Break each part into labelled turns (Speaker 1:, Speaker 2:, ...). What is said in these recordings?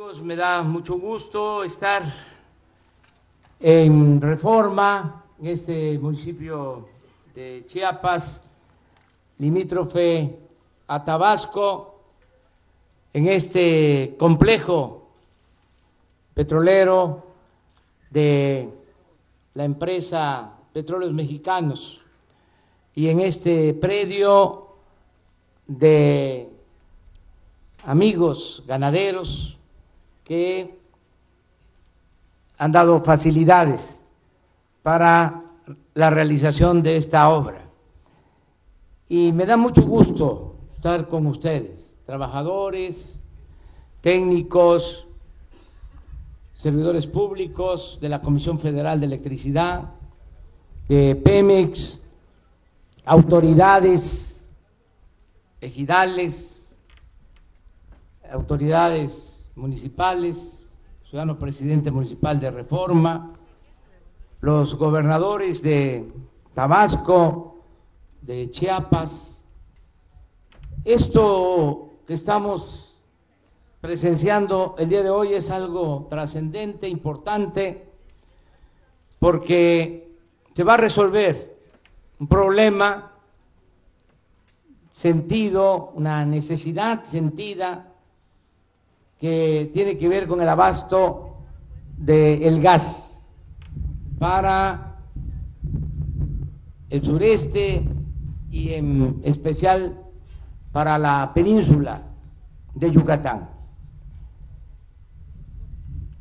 Speaker 1: amigos, me da mucho gusto estar en Reforma, en este municipio de Chiapas, limítrofe a Tabasco, en este complejo petrolero de la empresa Petróleos Mexicanos. Y en este predio de amigos ganaderos que han dado facilidades para la realización de esta obra. Y me da mucho gusto estar con ustedes, trabajadores, técnicos, servidores públicos de la Comisión Federal de Electricidad, de Pemex, autoridades, ejidales, autoridades municipales, ciudadano presidente municipal de Reforma, los gobernadores de Tabasco, de Chiapas. Esto que estamos presenciando el día de hoy es algo trascendente, importante, porque se va a resolver un problema sentido, una necesidad sentida que tiene que ver con el abasto del gas para el sureste y en especial para la península de Yucatán.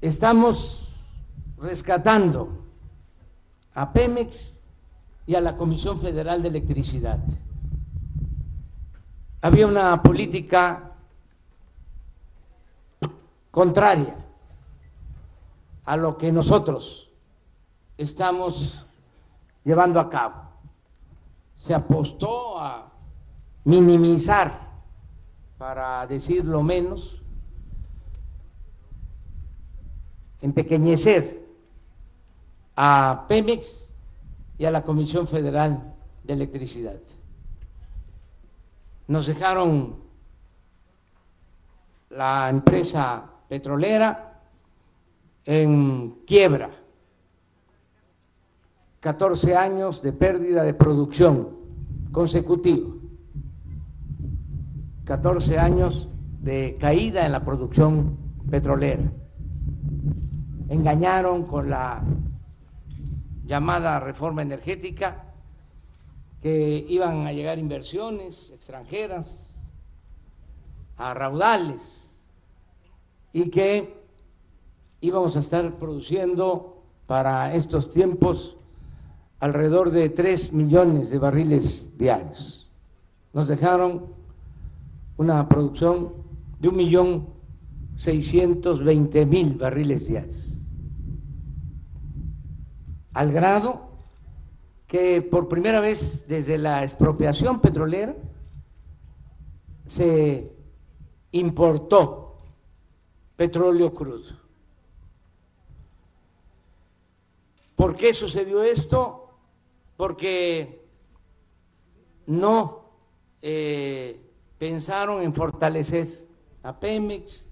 Speaker 1: Estamos rescatando a Pemex y a la Comisión Federal de Electricidad. Había una política contraria a lo que nosotros estamos llevando a cabo. Se apostó a minimizar, para decirlo menos, empequeñecer a Pemex y a la Comisión Federal de Electricidad. Nos dejaron la empresa petrolera en quiebra, 14 años de pérdida de producción consecutiva, 14 años de caída en la producción petrolera. Engañaron con la llamada reforma energética que iban a llegar inversiones extranjeras a raudales y que íbamos a estar produciendo para estos tiempos alrededor de 3 millones de barriles diarios. Nos dejaron una producción de un millón veinte mil barriles diarios. Al grado que por primera vez desde la expropiación petrolera se importó petróleo crudo. ¿Por qué sucedió esto? Porque no eh, pensaron en fortalecer a Pemex.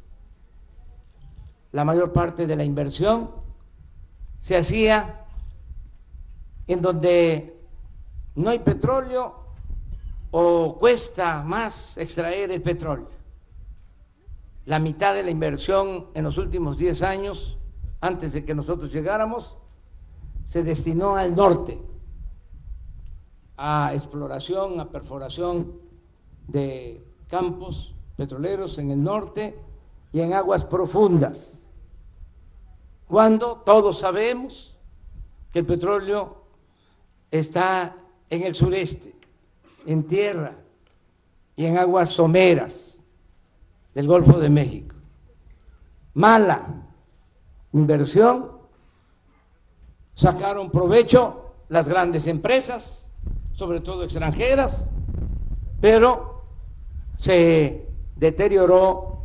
Speaker 1: La mayor parte de la inversión se hacía en donde no hay petróleo o cuesta más extraer el petróleo la mitad de la inversión en los últimos 10 años, antes de que nosotros llegáramos, se destinó al norte, a exploración, a perforación de campos petroleros en el norte y en aguas profundas, cuando todos sabemos que el petróleo está en el sureste, en tierra y en aguas someras del Golfo de México. Mala inversión, sacaron provecho las grandes empresas, sobre todo extranjeras, pero se deterioró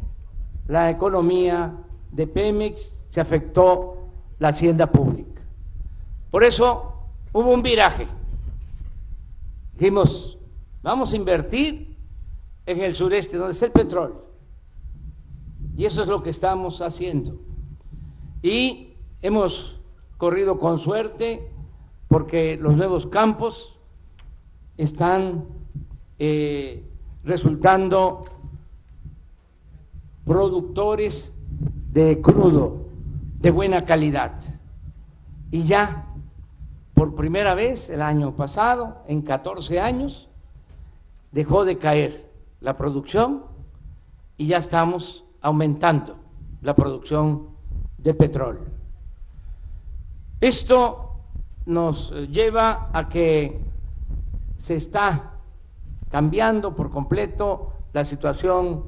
Speaker 1: la economía de Pemex, se afectó la hacienda pública. Por eso hubo un viraje. Dijimos, vamos a invertir en el sureste, donde está el petróleo Y eso es lo que estamos haciendo. Y hemos corrido con suerte porque los nuevos campos están eh, resultando productores de crudo de buena calidad. Y ya, por primera vez el año pasado, en 14 años, dejó de caer la producción y ya estamos aumentando la producción de petróleo. Esto nos lleva a que se está cambiando por completo la situación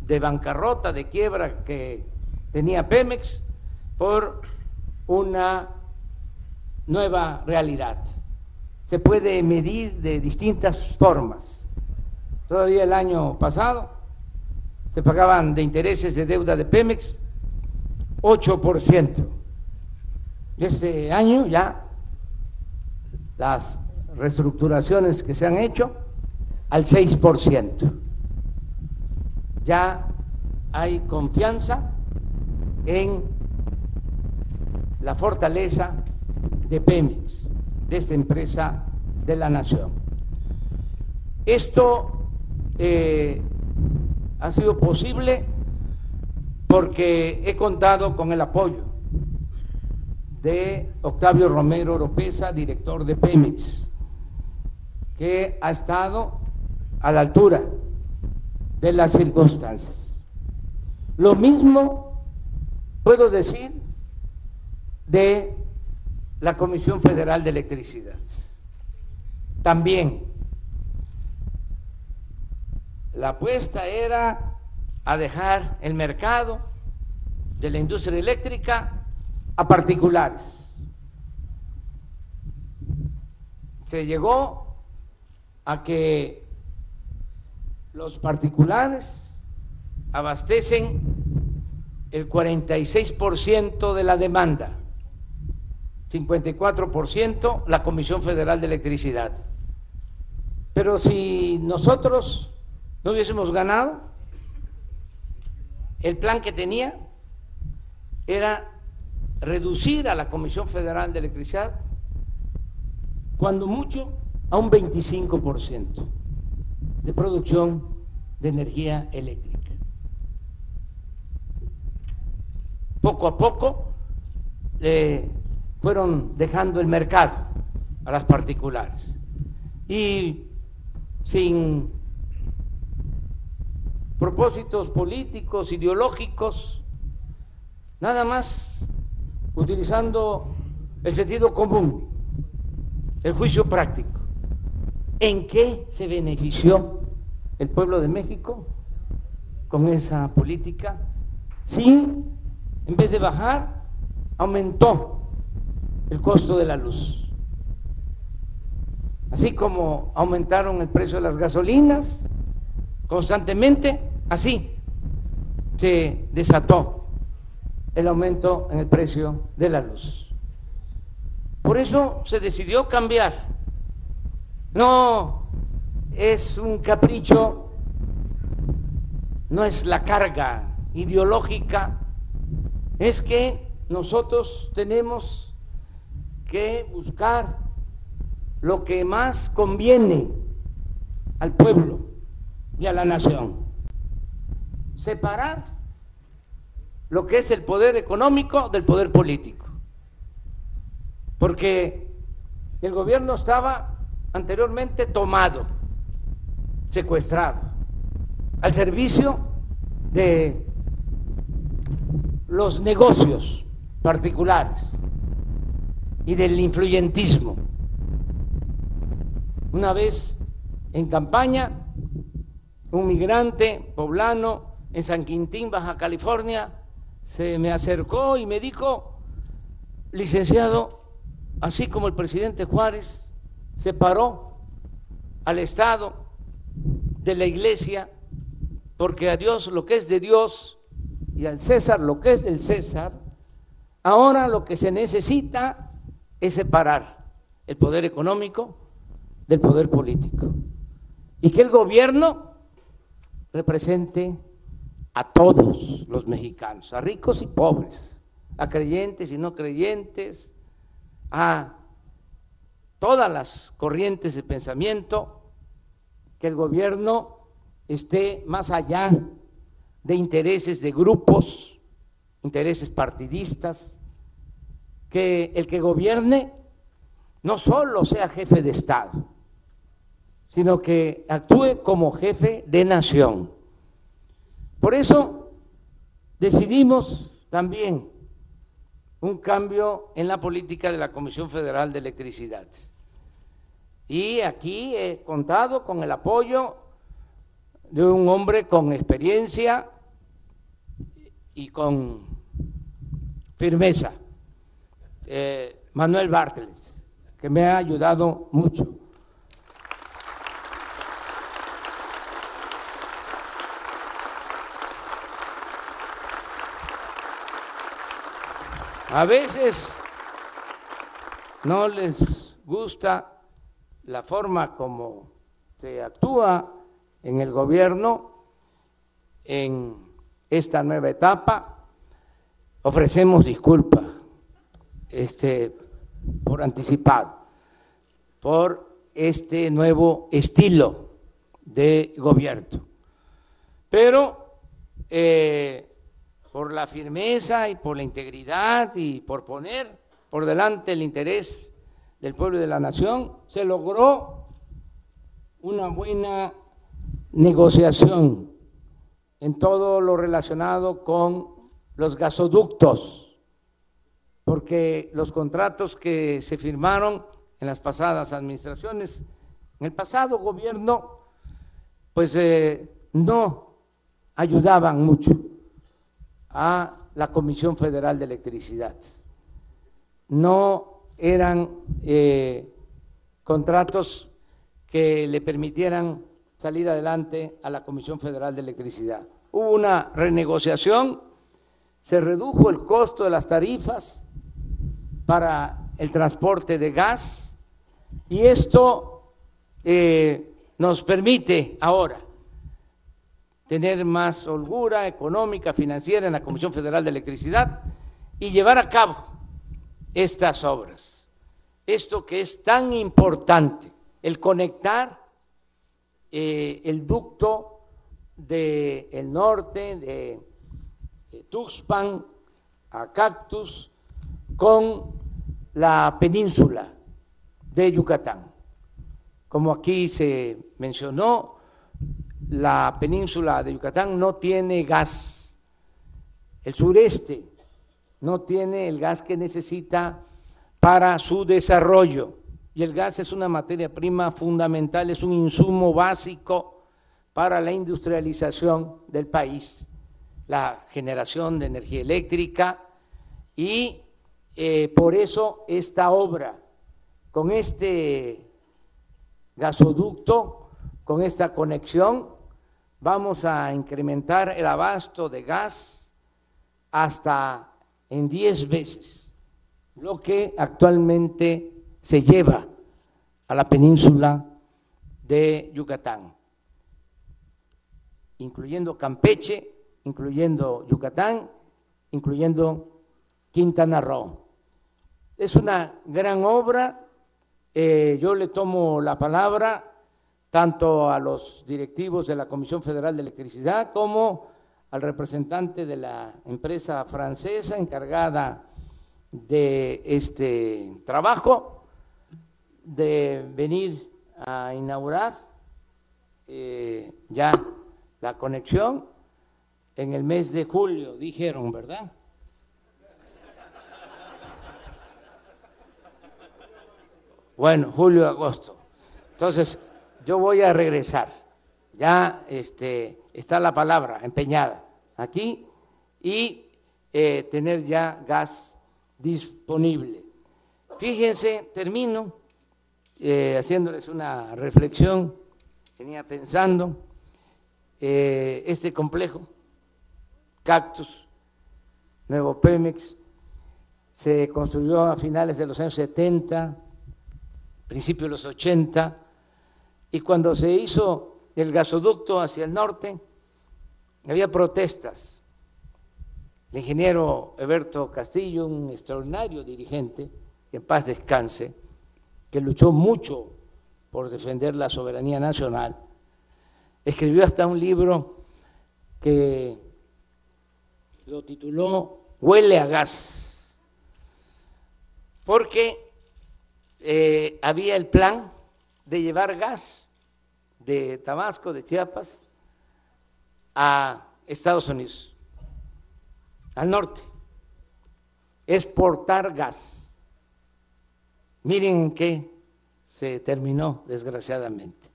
Speaker 1: de bancarrota, de quiebra que tenía Pemex por una nueva realidad. Se puede medir de distintas formas. Todavía el año pasado se pagaban de intereses de deuda de Pemex 8%. Este año ya las reestructuraciones que se han hecho al 6%. Ya hay confianza en la fortaleza de Pemex, de esta empresa de la nación. Esto eh, ha sido posible porque he contado con el apoyo de Octavio Romero Oropesa, director de Pemex, que ha estado a la altura de las circunstancias. Lo mismo puedo decir de la Comisión Federal de Electricidad. También la apuesta era a dejar el mercado de la industria eléctrica a particulares. Se llegó a que los particulares abastecen el 46% de la demanda, 54% la Comisión Federal de Electricidad. Pero si nosotros no hubiésemos ganado, el plan que tenía era reducir a la Comisión Federal de Electricidad cuando mucho a un 25% de producción de energía eléctrica. Poco a poco eh, fueron dejando el mercado a las particulares y sin propósitos políticos, ideológicos, nada más utilizando el sentido común, el juicio práctico. ¿En qué se benefició el pueblo de México con esa política? Sí, en vez de bajar, aumentó el costo de la luz. Así como aumentaron el precio de las gasolinas constantemente, así se desató el aumento en el precio de la luz. Por eso se decidió cambiar no es un capricho, no es la carga ideológica, es que nosotros tenemos que buscar lo que más conviene al pueblo y a la nación. Separar lo que es el poder económico del poder político. Porque el gobierno estaba anteriormente tomado, secuestrado, al servicio de los negocios particulares y del influyentismo. Una vez en campaña, un migrante poblano en San Quintín, Baja California, se me acercó y me dijo, licenciado, así como el presidente Juárez separó al Estado de la iglesia, porque a Dios lo que es de Dios y al César lo que es del César, ahora lo que se necesita es separar el poder económico del poder político. Y que el gobierno represente a todos los mexicanos, a ricos y pobres, a creyentes y no creyentes, a todas las corrientes de pensamiento, que el gobierno esté más allá de intereses de grupos, intereses partidistas, que el que gobierne no solo sea jefe de Estado, sino que actúe como jefe de nación. Por eso decidimos también un cambio en la política de la Comisión Federal de Electricidad. Y aquí he contado con el apoyo de un hombre con experiencia y con firmeza, eh, Manuel Bartlett, que me ha ayudado mucho. A veces no les gusta la forma como se actúa en el gobierno en esta nueva etapa. Ofrecemos disculpas este, por anticipado por este nuevo estilo de gobierno. Pero eh, por la firmeza y por la integridad y por poner por delante el interés del pueblo y de la nación, se logró una buena negociación en todo lo relacionado con los gasoductos, porque los contratos que se firmaron en las pasadas administraciones, en el pasado gobierno, pues eh, no ayudaban mucho a la Comisión Federal de Electricidad. No eran eh, contratos que le permitieran salir adelante a la Comisión Federal de Electricidad. Hubo una renegociación, se redujo el costo de las tarifas para el transporte de gas y esto eh, nos permite ahora tener más holgura económica, financiera en la Comisión Federal de Electricidad y llevar a cabo estas obras. Esto que es tan importante, el conectar eh, el ducto del norte, de, Tuxpan a Cactus, con la península de Yucatán. Como aquí se mencionó, la península de Yucatán no tiene gas. El sureste no tiene el gas que necesita para su desarrollo. Y el gas es una materia prima fundamental, es un insumo básico para la industrialización del país, la generación de energía eléctrica y eh, por eso esta obra, con este gasoducto, con esta conexión, vamos a incrementar el abasto de gas hasta en 10 veces lo que actualmente se lleva a la península de Yucatán, incluyendo Campeche, incluyendo Yucatán, incluyendo Quintana Roo. Es una gran obra, eh, yo le tomo la palabra tanto a los directivos de la Comisión Federal de Electricidad como al representante de la empresa francesa encargada de este trabajo, de venir a inaugurar eh, ya la conexión en el mes de julio, dijeron, ¿verdad? Bueno, julio, agosto. Entonces, yo voy a regresar. Ya este, está la palabra empeñada aquí y eh, tener ya gas disponible. Fíjense, termino eh, haciéndoles una reflexión, tenía pensando, eh, este complejo, Cactus, Nuevo Pemex, se construyó a finales de los años 70, principios de los 80, y cuando se hizo el gasoducto hacia el norte, había protestas. El ingeniero Eberto Castillo, un extraordinario dirigente, que en paz descanse, que luchó mucho por defender la soberanía nacional, escribió hasta un libro que lo tituló Huele a gas, porque eh, había el plan de llevar gas de Tabasco, de Chiapas, a Estados Unidos, al norte, exportar gas. Miren en qué se terminó, desgraciadamente.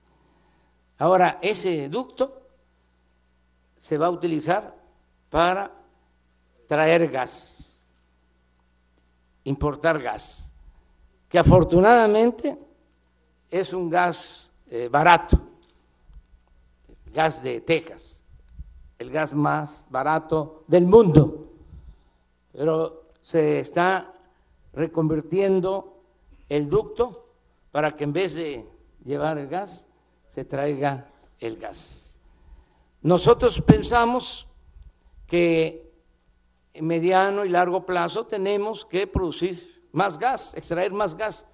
Speaker 1: Ahora, ese ducto se va a utilizar para traer gas, importar gas, que afortunadamente es un gas eh, barato, gas de Texas, el gas más barato del mundo, pero se está reconvirtiendo el ducto para que en vez de llevar el gas, se traiga el gas. Nosotros pensamos que en mediano y largo plazo tenemos que producir más gas, extraer más gas,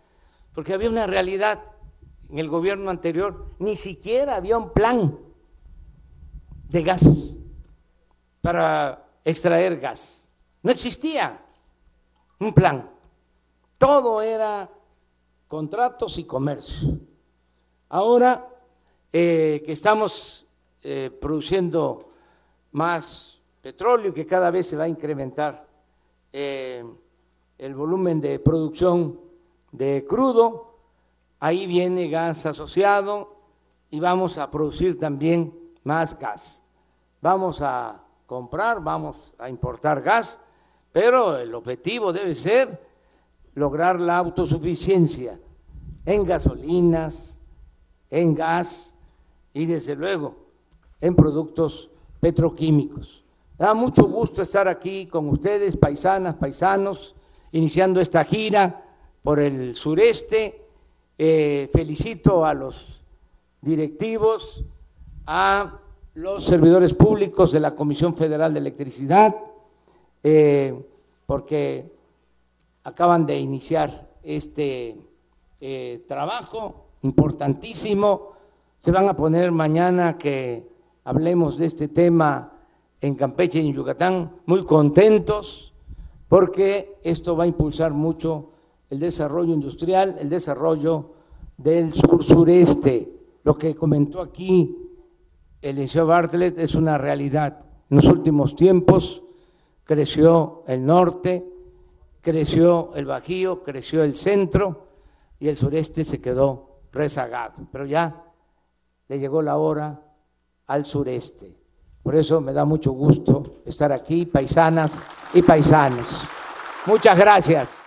Speaker 1: porque había una realidad en el gobierno anterior, ni siquiera había un plan de gas para extraer gas. No existía un plan. Todo era contratos y comercio. Ahora eh, que estamos eh, produciendo más petróleo y que cada vez se va a incrementar eh, el volumen de producción de crudo, ahí viene gas asociado y vamos a producir también más gas. Vamos a comprar, vamos a importar gas, pero el objetivo debe ser lograr la autosuficiencia en gasolinas, en gas y desde luego en productos petroquímicos. Da mucho gusto estar aquí con ustedes, paisanas, paisanos, iniciando esta gira por el sureste. Eh, felicito a los directivos, a los servidores públicos de la Comisión Federal de Electricidad, eh, porque acaban de iniciar este eh, trabajo importantísimo. Se van a poner mañana que hablemos de este tema en Campeche y en Yucatán muy contentos porque esto va a impulsar mucho el desarrollo industrial, el desarrollo del sur-sureste. Lo que comentó aquí el liceo Bartlett es una realidad. En los últimos tiempos creció el norte, creció el Bajío, creció el centro y el sureste se quedó rezagado. Pero ya le llegó la hora al sureste. Por eso me da mucho gusto estar aquí, paisanas y paisanos. Muchas gracias.